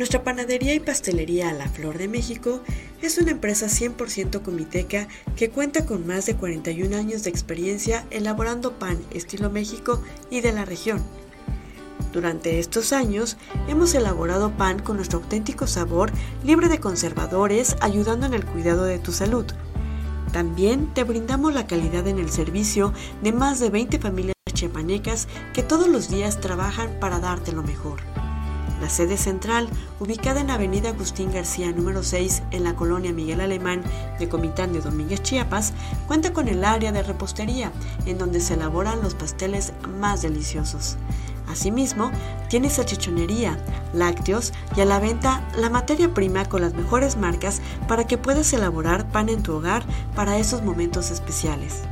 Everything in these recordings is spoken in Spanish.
Nuestra panadería y pastelería La Flor de México es una empresa 100% comiteca que cuenta con más de 41 años de experiencia elaborando pan estilo México y de la región. Durante estos años hemos elaborado pan con nuestro auténtico sabor libre de conservadores ayudando en el cuidado de tu salud. También te brindamos la calidad en el servicio de más de 20 familias chiapanecas que todos los días trabajan para darte lo mejor. La sede central, ubicada en Avenida Agustín García número 6 en la colonia Miguel Alemán de Comitán de Domínguez, Chiapas, cuenta con el área de repostería, en donde se elaboran los pasteles más deliciosos. Asimismo, tiene salchichonería, lácteos y a la venta la materia prima con las mejores marcas para que puedas elaborar pan en tu hogar para esos momentos especiales.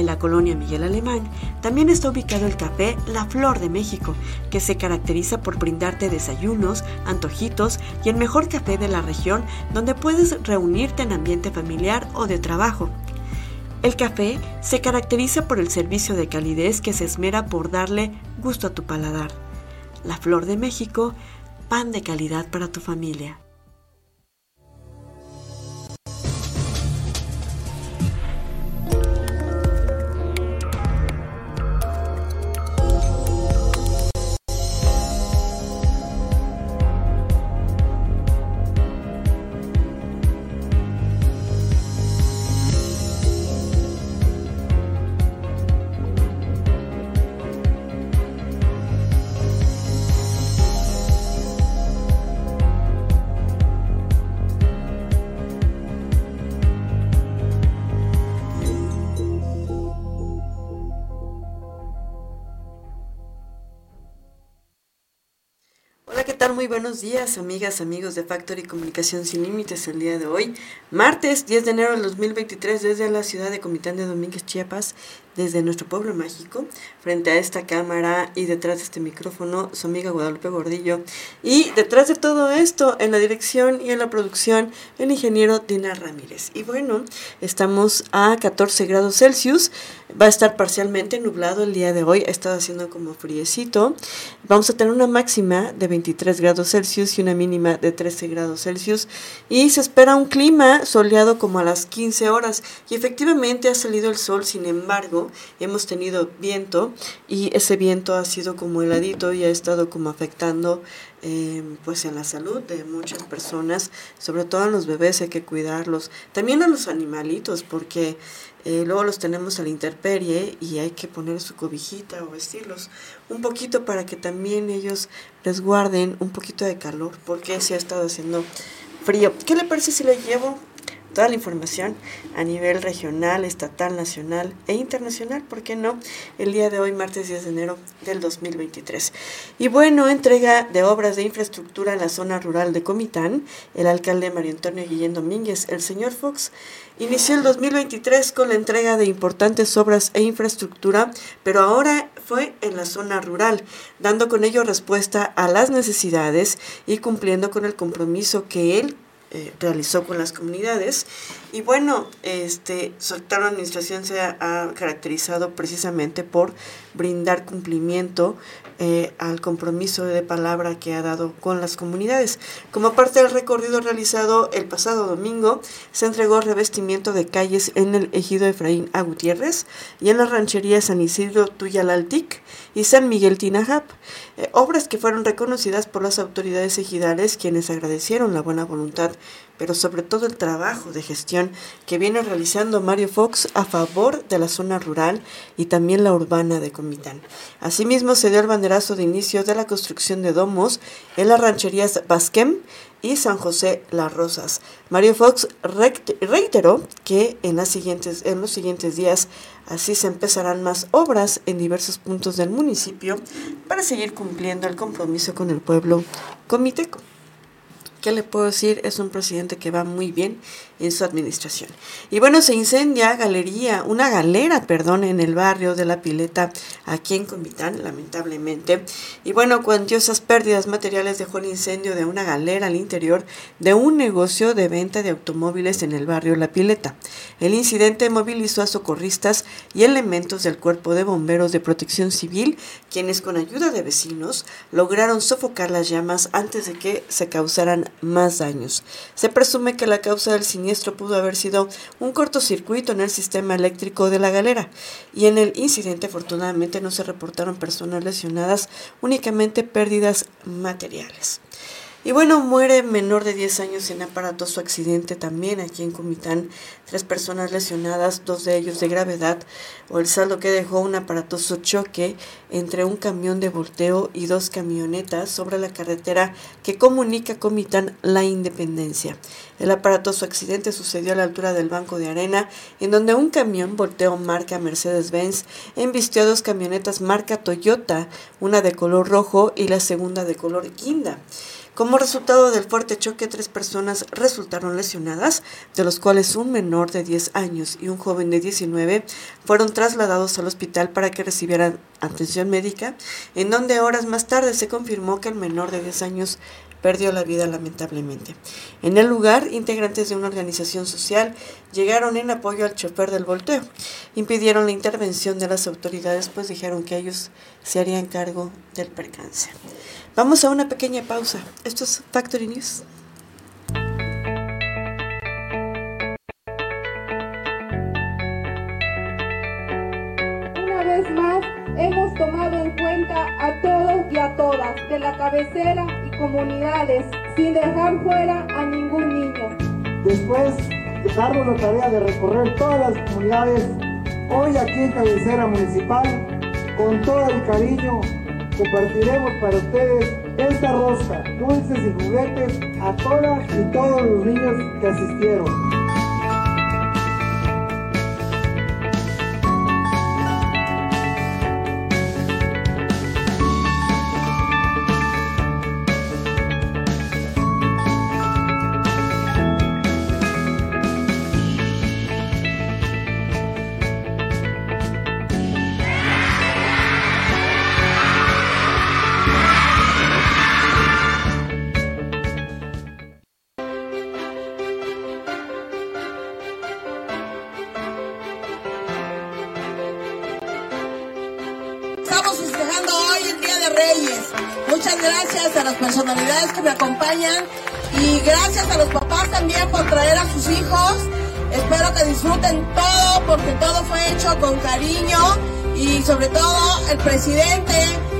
En la colonia Miguel Alemán también está ubicado el café La Flor de México, que se caracteriza por brindarte desayunos, antojitos y el mejor café de la región donde puedes reunirte en ambiente familiar o de trabajo. El café se caracteriza por el servicio de calidez que se esmera por darle gusto a tu paladar. La Flor de México, pan de calidad para tu familia. Muy buenos días, amigas, amigos de Factory Comunicación Sin Límites el día de hoy, martes 10 de enero del 2023 desde la ciudad de Comitán de Domínguez, Chiapas, desde nuestro pueblo mágico, frente a esta cámara y detrás de este micrófono, su amiga Guadalupe Gordillo. Y detrás de todo esto, en la dirección y en la producción, el ingeniero Dina Ramírez. Y bueno, estamos a 14 grados Celsius. Va a estar parcialmente nublado el día de hoy. Ha estado haciendo como friecito. Vamos a tener una máxima de 23 grados Celsius y una mínima de 13 grados Celsius. Y se espera un clima soleado como a las 15 horas. Y efectivamente ha salido el sol, sin embargo, hemos tenido viento y ese viento ha sido como heladito y ha estado como afectando eh, pues en la salud de muchas personas, sobre todo a los bebés hay que cuidarlos, también a los animalitos porque eh, luego los tenemos a la intemperie y hay que poner su cobijita o vestirlos un poquito para que también ellos resguarden un poquito de calor porque se ha estado haciendo frío. ¿Qué le parece si le llevo toda la información a nivel regional, estatal, nacional e internacional, ¿por qué no? El día de hoy, martes 10 de enero del 2023. Y bueno, entrega de obras de infraestructura en la zona rural de Comitán, el alcalde Mario Antonio Guillén Domínguez, el señor Fox, inició el 2023 con la entrega de importantes obras e infraestructura, pero ahora fue en la zona rural, dando con ello respuesta a las necesidades y cumpliendo con el compromiso que él eh, realizó con las comunidades. Y bueno, este, su actual administración se ha, caracterizado precisamente por brindar cumplimiento eh, al compromiso de palabra que ha dado con las comunidades. Como parte del recorrido realizado el pasado domingo, se entregó revestimiento de calles en el ejido Efraín A. Y en la ranchería San Isidro Tuyalaltic y San Miguel Tinajap, eh, obras que fueron reconocidas por las autoridades ejidales quienes agradecieron la buena voluntad pero sobre todo el trabajo de gestión que viene realizando Mario Fox a favor de la zona rural y también la urbana de Comitán. Asimismo, se dio el banderazo de inicio de la construcción de domos en las rancherías Basquem y San José Las Rosas. Mario Fox reiteró que en, en los siguientes días así se empezarán más obras en diversos puntos del municipio para seguir cumpliendo el compromiso con el pueblo comiteco. ¿Qué le puedo decir? Es un presidente que va muy bien en su administración. Y bueno, se incendia galería, una galera, perdón, en el barrio de La Pileta, aquí en Comitán, lamentablemente. Y bueno, cuantiosas pérdidas materiales dejó el incendio de una galera al interior de un negocio de venta de automóviles en el barrio La Pileta. El incidente movilizó a socorristas y elementos del Cuerpo de Bomberos de Protección Civil, quienes con ayuda de vecinos lograron sofocar las llamas antes de que se causaran más daños. Se presume que la causa del siniestro pudo haber sido un cortocircuito en el sistema eléctrico de la galera y en el incidente afortunadamente no se reportaron personas lesionadas, únicamente pérdidas materiales. Y bueno, muere menor de 10 años en aparatoso accidente también aquí en Comitán. Tres personas lesionadas, dos de ellos de gravedad, o el saldo que dejó un aparatoso choque entre un camión de volteo y dos camionetas sobre la carretera que comunica Comitán La Independencia. El aparatoso accidente sucedió a la altura del banco de arena, en donde un camión volteo marca Mercedes-Benz embistió a dos camionetas marca Toyota, una de color rojo y la segunda de color guinda. Como resultado del fuerte choque, tres personas resultaron lesionadas, de los cuales un menor de 10 años y un joven de 19 fueron trasladados al hospital para que recibieran atención médica, en donde horas más tarde se confirmó que el menor de 10 años perdió la vida lamentablemente. En el lugar, integrantes de una organización social llegaron en apoyo al chofer del volteo. Impidieron la intervención de las autoridades, pues dijeron que ellos se harían cargo del percance. Vamos a una pequeña pausa. Esto es Factory News. Una vez más, hemos tomado en cuenta a todos y a todas de la cabecera y comunidades, sin dejar fuera a ningún niño. Después de darnos la tarea de recorrer todas las comunidades, hoy aquí en cabecera municipal, con todo el cariño compartiremos para ustedes esta rosca, dulces y juguetes a todas y todos los niños que asistieron. Que me acompañan y gracias a los papás también por traer a sus hijos. Espero que disfruten todo porque todo fue hecho con cariño y sobre todo el presidente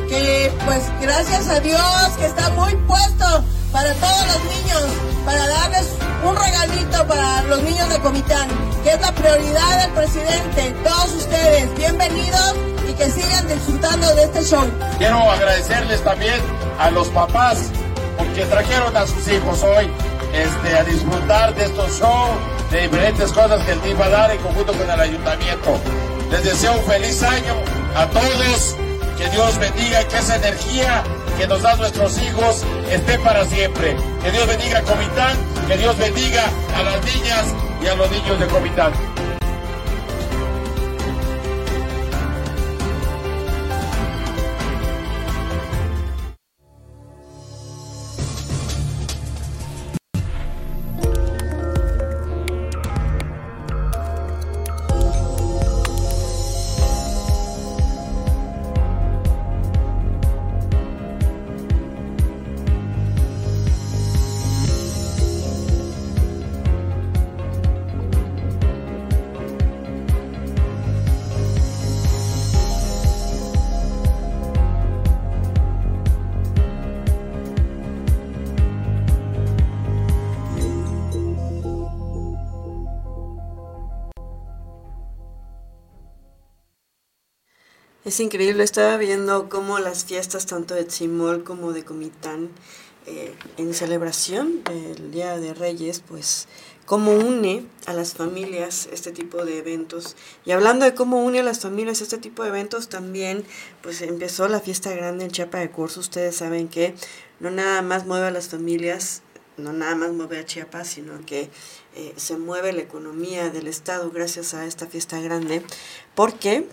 que pues gracias a Dios que está muy puesto para todos los niños, para darles un regalito para los niños de Comitán, que es la prioridad del presidente. Todos ustedes, bienvenidos y que sigan disfrutando de este show. Quiero agradecerles también a los papás porque trajeron a sus hijos hoy este, a disfrutar de estos shows, de diferentes cosas que el team va a dar en conjunto con el ayuntamiento. Les deseo un feliz año a todos, que Dios bendiga y que esa energía que nos dan nuestros hijos esté para siempre. Que Dios bendiga a Comitán, que Dios bendiga a las niñas y a los niños de Comitán. Es increíble, estaba viendo cómo las fiestas tanto de Tzimol como de Comitán eh, en celebración del Día de Reyes, pues cómo une a las familias este tipo de eventos. Y hablando de cómo une a las familias este tipo de eventos, también pues empezó la fiesta grande en Chiapa de Curso. Ustedes saben que no nada más mueve a las familias no nada más mueve a Chiapas, sino que eh, se mueve la economía del Estado gracias a esta fiesta grande, porque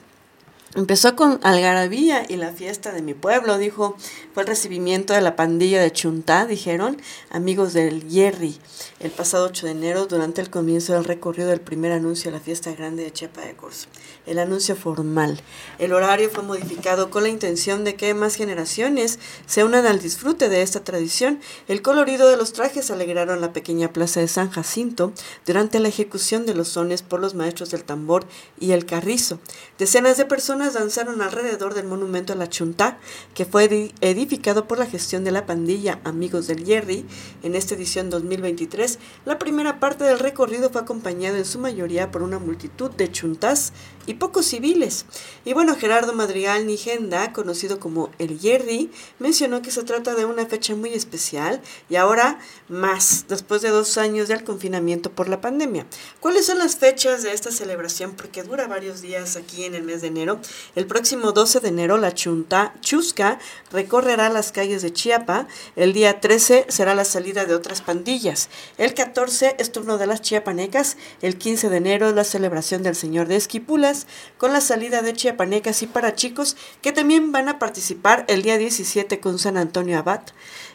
Empezó con algarabía y la fiesta de mi pueblo, dijo, fue el recibimiento de la pandilla de Chuntá, dijeron, amigos del Yerri, el pasado 8 de enero durante el comienzo del recorrido del primer anuncio de la fiesta grande de Chiapa de Corzo. El anuncio formal. El horario fue modificado con la intención de que más generaciones se unan al disfrute de esta tradición. El colorido de los trajes alegraron la pequeña plaza de San Jacinto durante la ejecución de los sones por los maestros del tambor y el carrizo. Decenas de personas danzaron alrededor del monumento a la Chuntá, que fue edificado por la gestión de la pandilla Amigos del Yerri. En esta edición 2023, la primera parte del recorrido fue acompañado en su mayoría por una multitud de chuntás y pocos civiles. Y bueno, Gerardo Madrigal Nigenda, conocido como el Yerri, mencionó que se trata de una fecha muy especial y ahora más, después de dos años del confinamiento por la pandemia. ¿Cuáles son las fechas de esta celebración? Porque dura varios días aquí en el mes de enero. El próximo 12 de enero la Chunta Chusca recorrerá las calles de Chiapa. El día 13 será la salida de otras pandillas. El 14 es turno de las chiapanecas. El 15 de enero la celebración del Señor de Esquipulas con la salida de chiapanecas y para chicos que también van a participar el día 17 con San Antonio Abad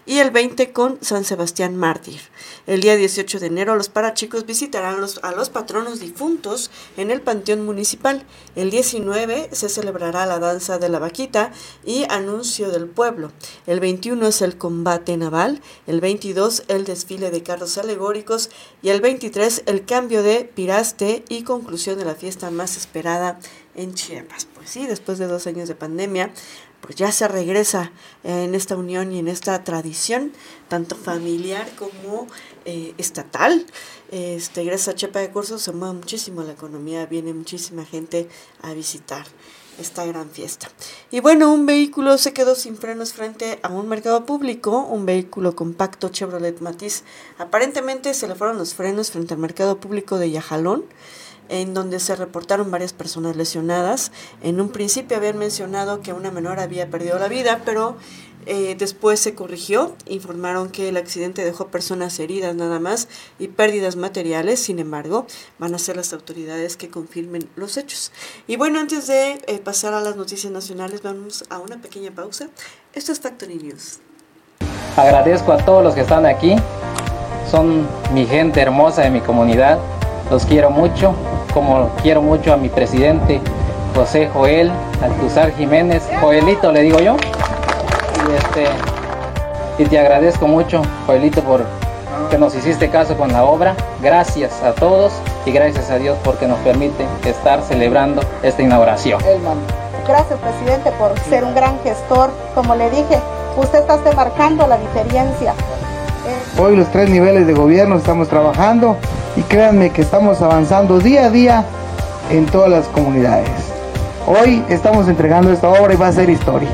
y el 20 con San Sebastián Mártir. El día 18 de enero los parachicos visitarán a los patronos difuntos en el Panteón Municipal. El 19 se celebrará la danza de la vaquita y anuncio del pueblo. El 21 es el combate naval, el 22 el desfile de carros alegóricos y el 23 el cambio de piraste y conclusión de la fiesta más esperada en Chiapas. Pues sí, después de dos años de pandemia, pues ya se regresa en esta unión y en esta tradición, tanto familiar como eh, estatal. Este, gracias a Chepa de Cursos se mueve muchísimo la economía, viene muchísima gente a visitar esta gran fiesta. Y bueno, un vehículo se quedó sin frenos frente a un mercado público, un vehículo compacto Chevrolet Matiz. Aparentemente se le fueron los frenos frente al mercado público de Yajalón en donde se reportaron varias personas lesionadas. En un principio habían mencionado que una menor había perdido la vida, pero eh, después se corrigió, informaron que el accidente dejó personas heridas nada más y pérdidas materiales, sin embargo, van a ser las autoridades que confirmen los hechos. Y bueno, antes de eh, pasar a las noticias nacionales, vamos a una pequeña pausa. Esto es Factory News. Agradezco a todos los que están aquí, son mi gente hermosa de mi comunidad, los quiero mucho como quiero mucho a mi presidente José Joel Altuzar Jiménez, Joelito le digo yo. Y, este, y te agradezco mucho, Joelito, por que nos hiciste caso con la obra. Gracias a todos y gracias a Dios porque nos permite estar celebrando esta inauguración. Gracias, presidente, por ser un gran gestor. Como le dije, usted está marcando la diferencia. Hoy los tres niveles de gobierno estamos trabajando y créanme que estamos avanzando día a día en todas las comunidades. Hoy estamos entregando esta obra y va a ser historia.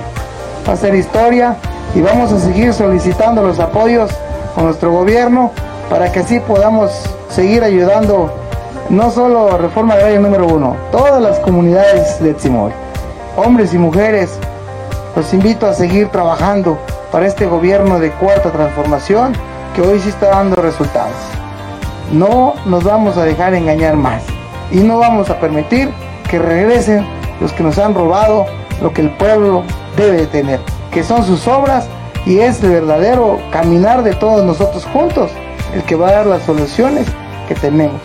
Va a ser historia y vamos a seguir solicitando los apoyos con nuestro gobierno para que así podamos seguir ayudando no solo a Reforma Agraria número uno, todas las comunidades de Tzimoy, hombres y mujeres, los invito a seguir trabajando para este gobierno de cuarta transformación que hoy sí está dando resultados. No nos vamos a dejar engañar más y no vamos a permitir que regresen los que nos han robado lo que el pueblo debe de tener, que son sus obras y es el verdadero caminar de todos nosotros juntos el que va a dar las soluciones que tenemos.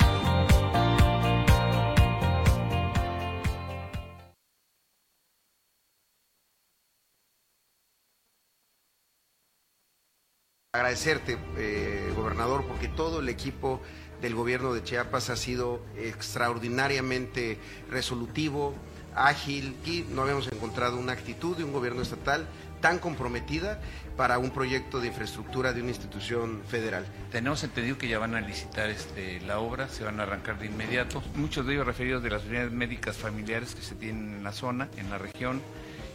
Agradecerte, eh, porque todo el equipo del gobierno de Chiapas ha sido extraordinariamente resolutivo, ágil y no habíamos encontrado una actitud de un gobierno estatal tan comprometida para un proyecto de infraestructura de una institución federal. Tenemos entendido que ya van a licitar este, la obra, se van a arrancar de inmediato. Muchos de ellos referidos de las unidades médicas familiares que se tienen en la zona, en la región,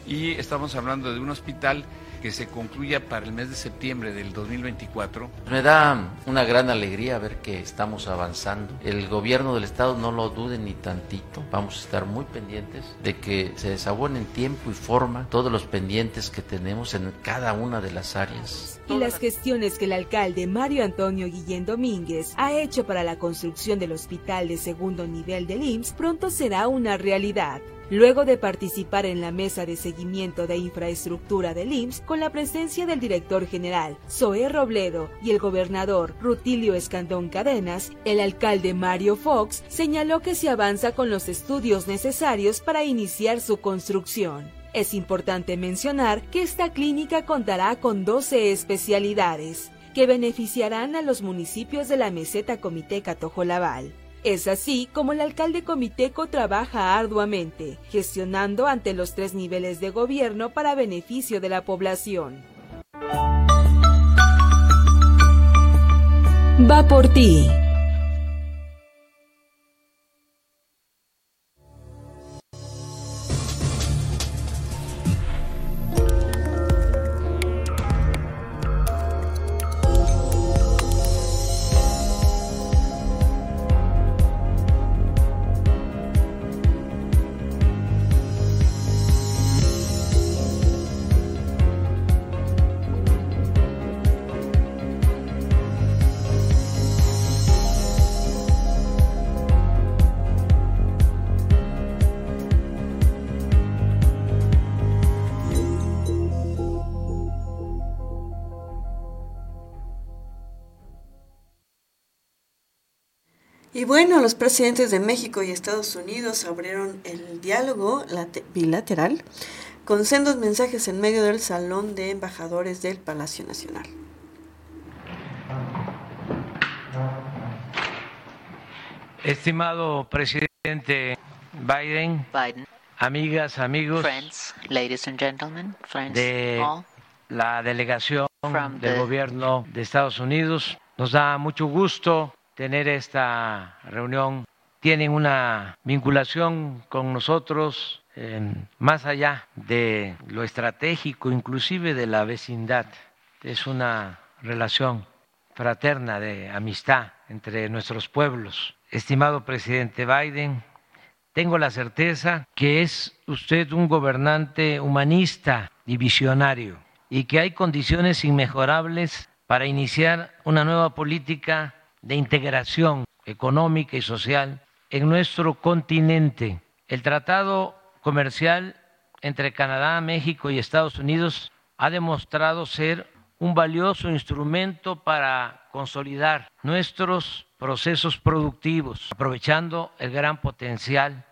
y estamos hablando de un hospital que se concluya para el mes de septiembre del 2024. Me da una gran alegría ver que estamos avanzando. El gobierno del estado no lo dude ni tantito. Vamos a estar muy pendientes de que se desabonen tiempo y forma todos los pendientes que tenemos en cada una de las áreas. Y las gestiones que el alcalde Mario Antonio Guillén Domínguez ha hecho para la construcción del hospital de segundo nivel del IMSS pronto será una realidad. Luego de participar en la mesa de seguimiento de infraestructura del IMSS con la presencia del director general Zoé Robledo y el gobernador Rutilio Escandón Cadenas, el alcalde Mario Fox señaló que se avanza con los estudios necesarios para iniciar su construcción. Es importante mencionar que esta clínica contará con 12 especialidades que beneficiarán a los municipios de la meseta Comiteca Tojolabal. Es así como el alcalde comiteco trabaja arduamente, gestionando ante los tres niveles de gobierno para beneficio de la población. Va por ti. Bueno, los presidentes de México y Estados Unidos abrieron el diálogo bilateral con sendos mensajes en medio del Salón de Embajadores del Palacio Nacional. Estimado presidente Biden, amigas, amigos de la delegación del gobierno de Estados Unidos, nos da mucho gusto tener esta reunión. Tienen una vinculación con nosotros más allá de lo estratégico, inclusive de la vecindad. Es una relación fraterna de amistad entre nuestros pueblos. Estimado presidente Biden, tengo la certeza que es usted un gobernante humanista y visionario y que hay condiciones inmejorables para iniciar una nueva política de integración económica y social en nuestro continente. El tratado comercial entre Canadá, México y Estados Unidos ha demostrado ser un valioso instrumento para consolidar nuestros procesos productivos, aprovechando el gran potencial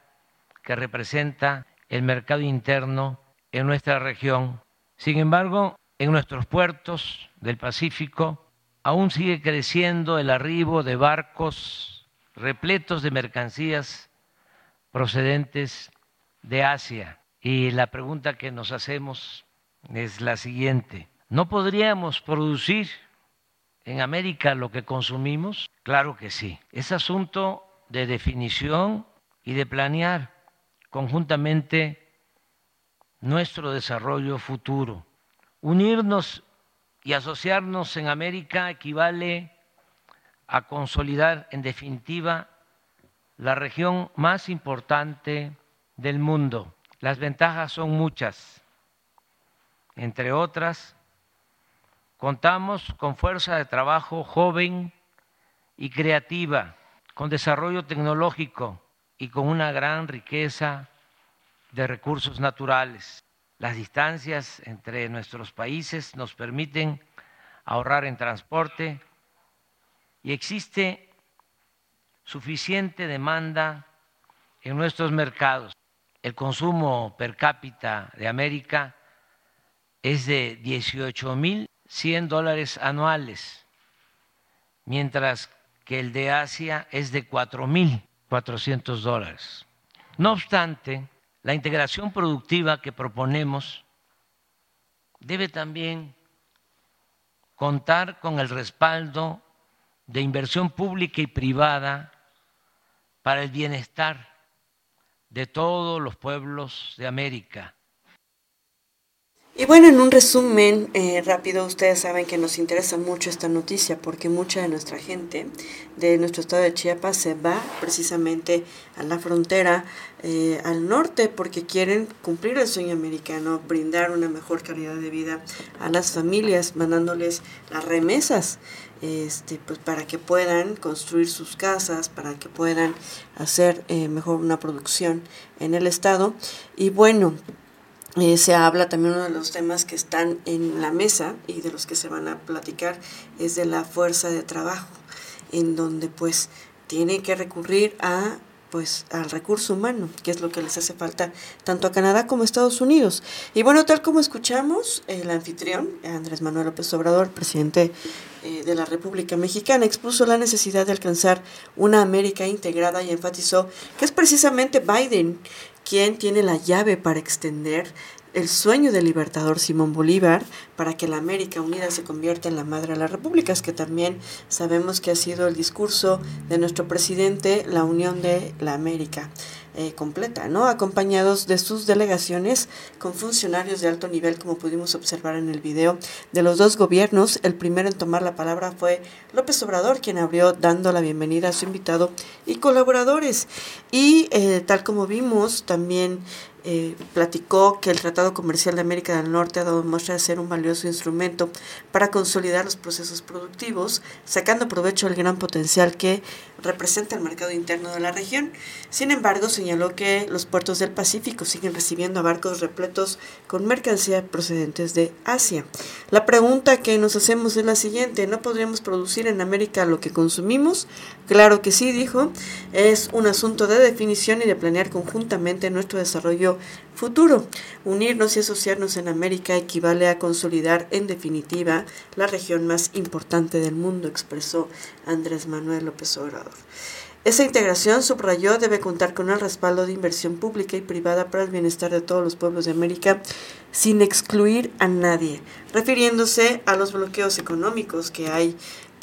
que representa el mercado interno en nuestra región. Sin embargo, en nuestros puertos del Pacífico aún sigue creciendo el arribo de barcos repletos de mercancías procedentes de Asia. Y la pregunta que nos hacemos es la siguiente. ¿No podríamos producir en América lo que consumimos? Claro que sí. Es asunto de definición y de planear conjuntamente nuestro desarrollo futuro. Unirnos y asociarnos en América equivale a consolidar, en definitiva, la región más importante del mundo. Las ventajas son muchas. Entre otras, contamos con fuerza de trabajo joven y creativa, con desarrollo tecnológico y con una gran riqueza de recursos naturales. Las distancias entre nuestros países nos permiten ahorrar en transporte y existe suficiente demanda en nuestros mercados. El consumo per cápita de América es de 18.100 dólares anuales, mientras que el de Asia es de 4.400 dólares. No obstante, la integración productiva que proponemos debe también contar con el respaldo de inversión pública y privada para el bienestar de todos los pueblos de América. Y bueno, en un resumen eh, rápido, ustedes saben que nos interesa mucho esta noticia porque mucha de nuestra gente de nuestro estado de Chiapas se va precisamente a la frontera eh, al norte porque quieren cumplir el sueño americano, brindar una mejor calidad de vida a las familias, mandándoles las remesas este, pues para que puedan construir sus casas, para que puedan hacer eh, mejor una producción en el estado. Y bueno, eh, se habla también uno de los temas que están en la mesa y de los que se van a platicar es de la fuerza de trabajo, en donde pues tiene que recurrir a pues al recurso humano, que es lo que les hace falta tanto a Canadá como a Estados Unidos. Y bueno, tal como escuchamos, el anfitrión, Andrés Manuel López Obrador, presidente eh, de la República Mexicana, expuso la necesidad de alcanzar una América integrada y enfatizó que es precisamente Biden quien tiene la llave para extender el sueño del libertador Simón Bolívar para que la América Unida se convierta en la madre de las repúblicas, que también sabemos que ha sido el discurso de nuestro presidente, la unión de la América. Eh, completa, ¿no? Acompañados de sus delegaciones con funcionarios de alto nivel, como pudimos observar en el video de los dos gobiernos. El primero en tomar la palabra fue López Obrador, quien abrió dando la bienvenida a su invitado y colaboradores. Y eh, tal como vimos, también eh, platicó que el Tratado Comercial de América del Norte ha dado muestra de ser un valioso instrumento para consolidar los procesos productivos, sacando provecho del gran potencial que representa el mercado interno de la región. Sin embargo, señaló que los puertos del Pacífico siguen recibiendo barcos repletos con mercancía procedentes de Asia. La pregunta que nos hacemos es la siguiente, ¿no podríamos producir en América lo que consumimos? Claro que sí, dijo, es un asunto de definición y de planear conjuntamente nuestro desarrollo futuro. Unirnos y asociarnos en América equivale a consolidar en definitiva la región más importante del mundo, expresó Andrés Manuel López Obrador. Esa integración, subrayó, debe contar con el respaldo de inversión pública y privada para el bienestar de todos los pueblos de América, sin excluir a nadie, refiriéndose a los bloqueos económicos que hay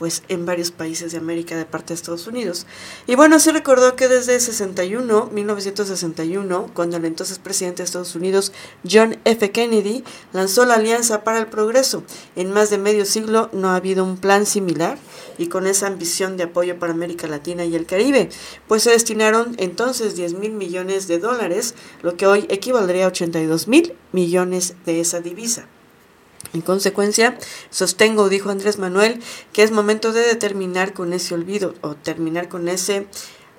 pues en varios países de América de parte de Estados Unidos. Y bueno, se recordó que desde 61, 1961, cuando el entonces presidente de Estados Unidos, John F. Kennedy, lanzó la Alianza para el Progreso. En más de medio siglo no ha habido un plan similar y con esa ambición de apoyo para América Latina y el Caribe, pues se destinaron entonces 10 mil millones de dólares, lo que hoy equivaldría a 82 mil millones de esa divisa. En consecuencia, sostengo, dijo Andrés Manuel, que es momento de determinar con ese olvido o terminar con ese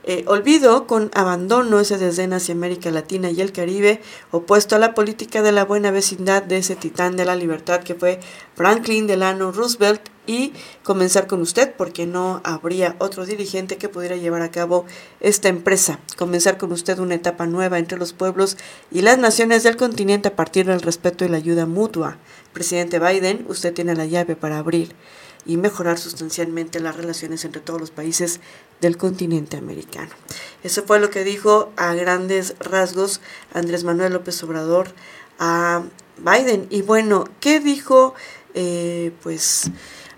eh, olvido con abandono ese desdén hacia América Latina y el Caribe, opuesto a la política de la buena vecindad de ese titán de la libertad que fue Franklin Delano Roosevelt y comenzar con usted porque no habría otro dirigente que pudiera llevar a cabo esta empresa. Comenzar con usted una etapa nueva entre los pueblos y las naciones del continente a partir del respeto y la ayuda mutua. Presidente Biden, usted tiene la llave para abrir y mejorar sustancialmente las relaciones entre todos los países del continente americano. Eso fue lo que dijo a grandes rasgos Andrés Manuel López Obrador a Biden. Y bueno, ¿qué dijo? Eh, pues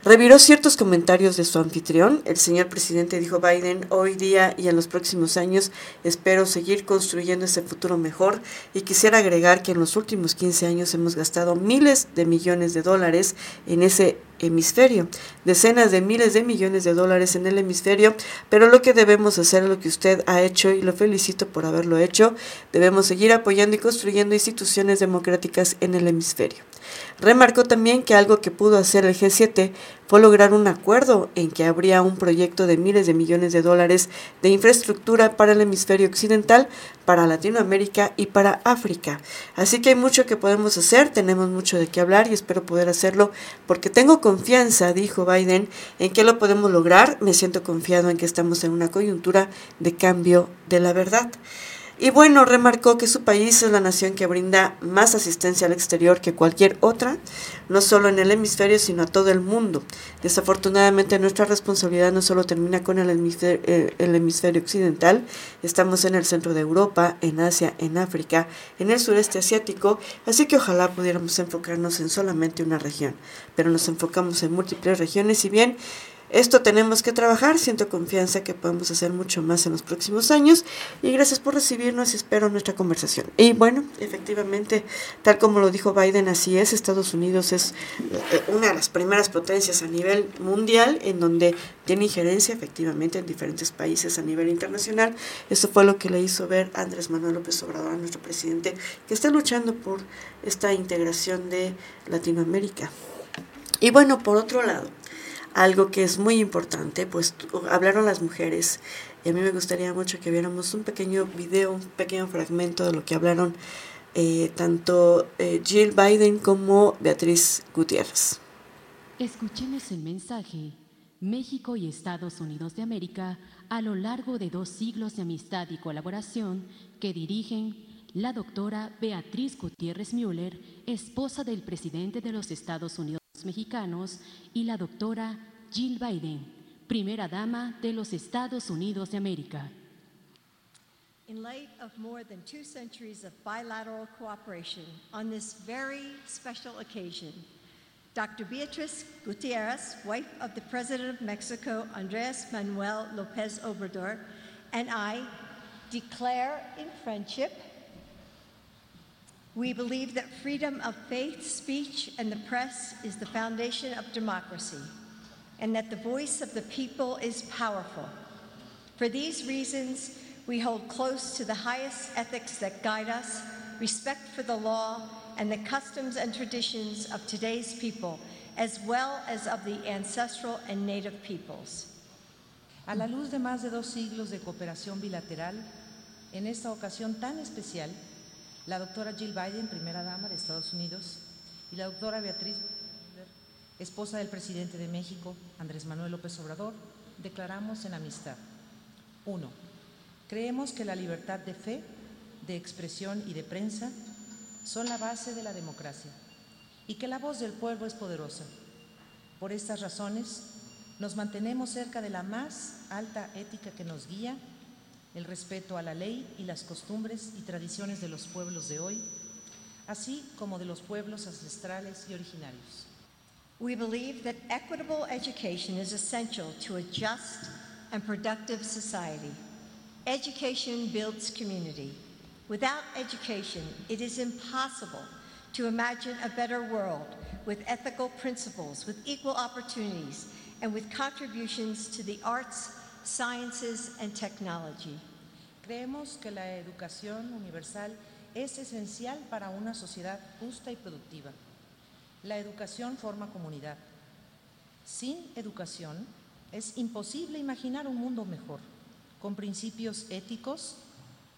reviró ciertos comentarios de su anfitrión. El señor presidente dijo Biden, hoy día y en los próximos años espero seguir construyendo ese futuro mejor y quisiera agregar que en los últimos 15 años hemos gastado miles de millones de dólares en ese hemisferio, decenas de miles de millones de dólares en el hemisferio, pero lo que debemos hacer es lo que usted ha hecho y lo felicito por haberlo hecho, debemos seguir apoyando y construyendo instituciones democráticas en el hemisferio. Remarcó también que algo que pudo hacer el G7 fue lograr un acuerdo en que habría un proyecto de miles de millones de dólares de infraestructura para el hemisferio occidental, para Latinoamérica y para África. Así que hay mucho que podemos hacer, tenemos mucho de qué hablar y espero poder hacerlo porque tengo confianza, dijo Biden, en que lo podemos lograr. Me siento confiado en que estamos en una coyuntura de cambio de la verdad. Y bueno, remarcó que su país es la nación que brinda más asistencia al exterior que cualquier otra, no solo en el hemisferio, sino a todo el mundo. Desafortunadamente, nuestra responsabilidad no solo termina con el hemisferio, eh, el hemisferio occidental, estamos en el centro de Europa, en Asia, en África, en el sureste asiático, así que ojalá pudiéramos enfocarnos en solamente una región, pero nos enfocamos en múltiples regiones, y bien esto tenemos que trabajar, siento confianza que podemos hacer mucho más en los próximos años y gracias por recibirnos y espero nuestra conversación. Y bueno, efectivamente, tal como lo dijo Biden, así es, Estados Unidos es eh, una de las primeras potencias a nivel mundial en donde tiene injerencia efectivamente en diferentes países a nivel internacional. Eso fue lo que le hizo ver Andrés Manuel López Obrador, a nuestro presidente, que está luchando por esta integración de Latinoamérica. Y bueno, por otro lado, algo que es muy importante, pues hablaron las mujeres y a mí me gustaría mucho que viéramos un pequeño video, un pequeño fragmento de lo que hablaron eh, tanto eh, Jill Biden como Beatriz Gutiérrez. Escuchemos el mensaje. México y Estados Unidos de América a lo largo de dos siglos de amistad y colaboración que dirigen la doctora Beatriz Gutiérrez Müller, esposa del presidente de los Estados Unidos mexicanos, y la doctora Jill Biden, primera dama de los Estados Unidos de América. In light of more than two centuries of bilateral cooperation on this very special occasion, Dr. Beatriz Gutierrez, wife of the President of Mexico, Andres Manuel Lopez Obrador, and I declare in friendship we believe that freedom of faith, speech, and the press is the foundation of democracy, and that the voice of the people is powerful. For these reasons, we hold close to the highest ethics that guide us, respect for the law, and the customs and traditions of today's people, as well as of the ancestral and native peoples. A la luz de más de dos siglos de cooperación bilateral, en esta ocasión tan especial, la doctora Jill Biden, primera dama de Estados Unidos, y la doctora Beatriz, esposa del presidente de México, Andrés Manuel López Obrador, declaramos en amistad. Uno, creemos que la libertad de fe, de expresión y de prensa son la base de la democracia y que la voz del pueblo es poderosa. Por estas razones, nos mantenemos cerca de la más alta ética que nos guía el respeto a la ley y las costumbres y tradiciones de los pueblos de hoy, así como de los pueblos ancestrales y originarios. We believe that equitable education is essential to a just and productive society. Education builds community. Without education, it is impossible to imagine a better world with ethical principles, with equal opportunities, and with contributions to the arts, sciences, and technology. Creemos que la educación universal es esencial para una sociedad justa y productiva. La educación forma comunidad. Sin educación es imposible imaginar un mundo mejor, con principios éticos,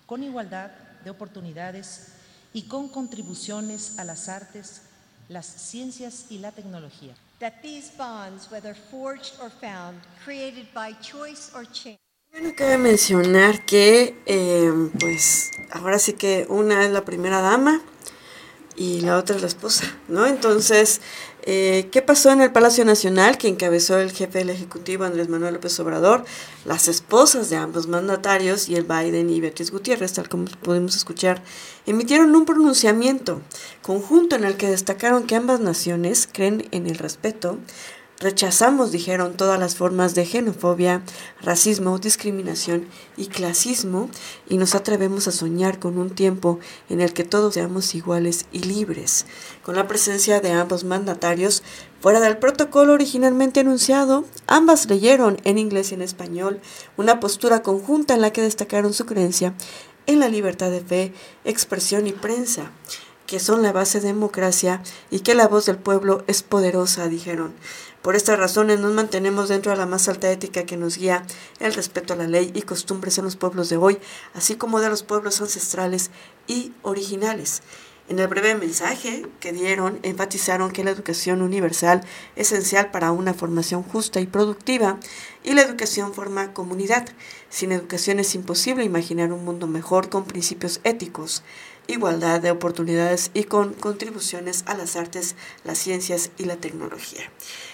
con igualdad de oportunidades y con contribuciones a las artes, las ciencias y la tecnología. That these bonds, whether forged or found, created by choice or change, bueno, cabe mencionar que, eh, pues, ahora sí que una es la primera dama y la otra es la esposa, ¿no? Entonces, eh, ¿qué pasó en el Palacio Nacional que encabezó el jefe del Ejecutivo Andrés Manuel López Obrador? Las esposas de ambos mandatarios y el Biden y Beatriz Gutiérrez, tal como pudimos escuchar, emitieron un pronunciamiento conjunto en el que destacaron que ambas naciones creen en el respeto, Rechazamos, dijeron, todas las formas de xenofobia, racismo, discriminación y clasismo y nos atrevemos a soñar con un tiempo en el que todos seamos iguales y libres. Con la presencia de ambos mandatarios, fuera del protocolo originalmente anunciado, ambas leyeron en inglés y en español una postura conjunta en la que destacaron su creencia en la libertad de fe, expresión y prensa que son la base de democracia y que la voz del pueblo es poderosa, dijeron. Por estas razones nos mantenemos dentro de la más alta ética que nos guía el respeto a la ley y costumbres en los pueblos de hoy, así como de los pueblos ancestrales y originales. En el breve mensaje que dieron, enfatizaron que la educación universal es esencial para una formación justa y productiva y la educación forma comunidad. Sin educación es imposible imaginar un mundo mejor con principios éticos igualdad de oportunidades y con contribuciones a las artes, las ciencias y la tecnología.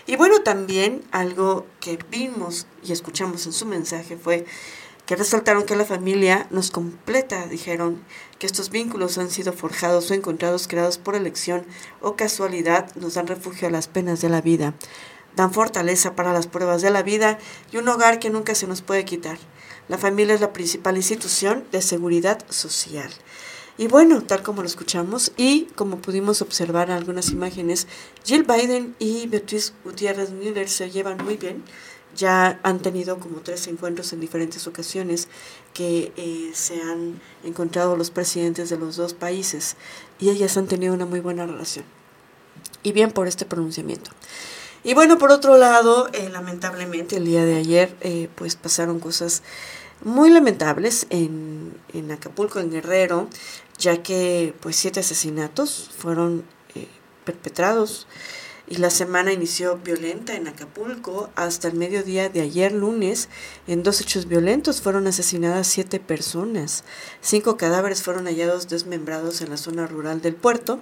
Y bueno, también algo que vimos y escuchamos en su mensaje fue que resaltaron que la familia nos completa, dijeron que estos vínculos han sido forjados o encontrados creados por elección o casualidad, nos dan refugio a las penas de la vida. dan fortaleza para las pruebas de la vida y un hogar que nunca se nos puede quitar. La familia es la principal institución de seguridad social. Y bueno, tal como lo escuchamos y como pudimos observar en algunas imágenes, Jill Biden y Beatriz Gutiérrez Müller se llevan muy bien. Ya han tenido como tres encuentros en diferentes ocasiones que eh, se han encontrado los presidentes de los dos países y ellas han tenido una muy buena relación. Y bien por este pronunciamiento. Y bueno, por otro lado, eh, lamentablemente el día de ayer eh, pues pasaron cosas muy lamentables en, en Acapulco, en Guerrero, ya que pues siete asesinatos fueron eh, perpetrados y la semana inició violenta en Acapulco. Hasta el mediodía de ayer lunes, en dos hechos violentos fueron asesinadas siete personas. Cinco cadáveres fueron hallados desmembrados en la zona rural del puerto,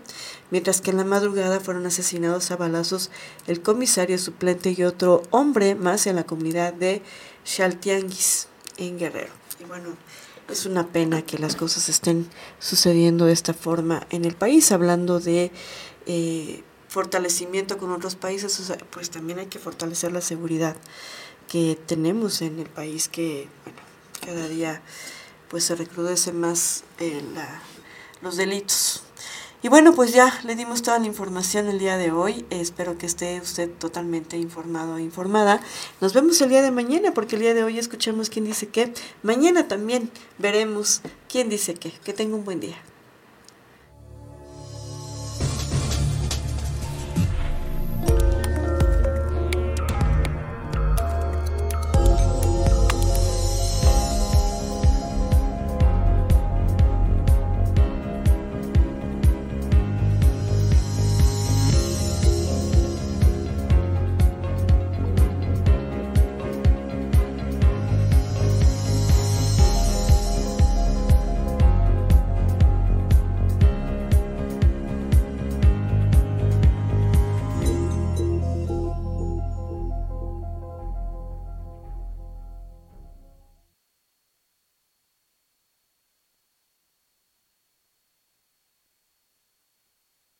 mientras que en la madrugada fueron asesinados a balazos el comisario suplente y otro hombre más en la comunidad de Chaltianguis, en Guerrero. Y bueno, es una pena que las cosas estén sucediendo de esta forma en el país, hablando de eh, fortalecimiento con otros países, pues también hay que fortalecer la seguridad que tenemos en el país, que bueno, cada día pues se recrudece más eh, la, los delitos. Y bueno, pues ya le dimos toda la información el día de hoy. Espero que esté usted totalmente informado e informada. Nos vemos el día de mañana, porque el día de hoy escuchemos quién dice qué. Mañana también veremos quién dice qué. Que tenga un buen día.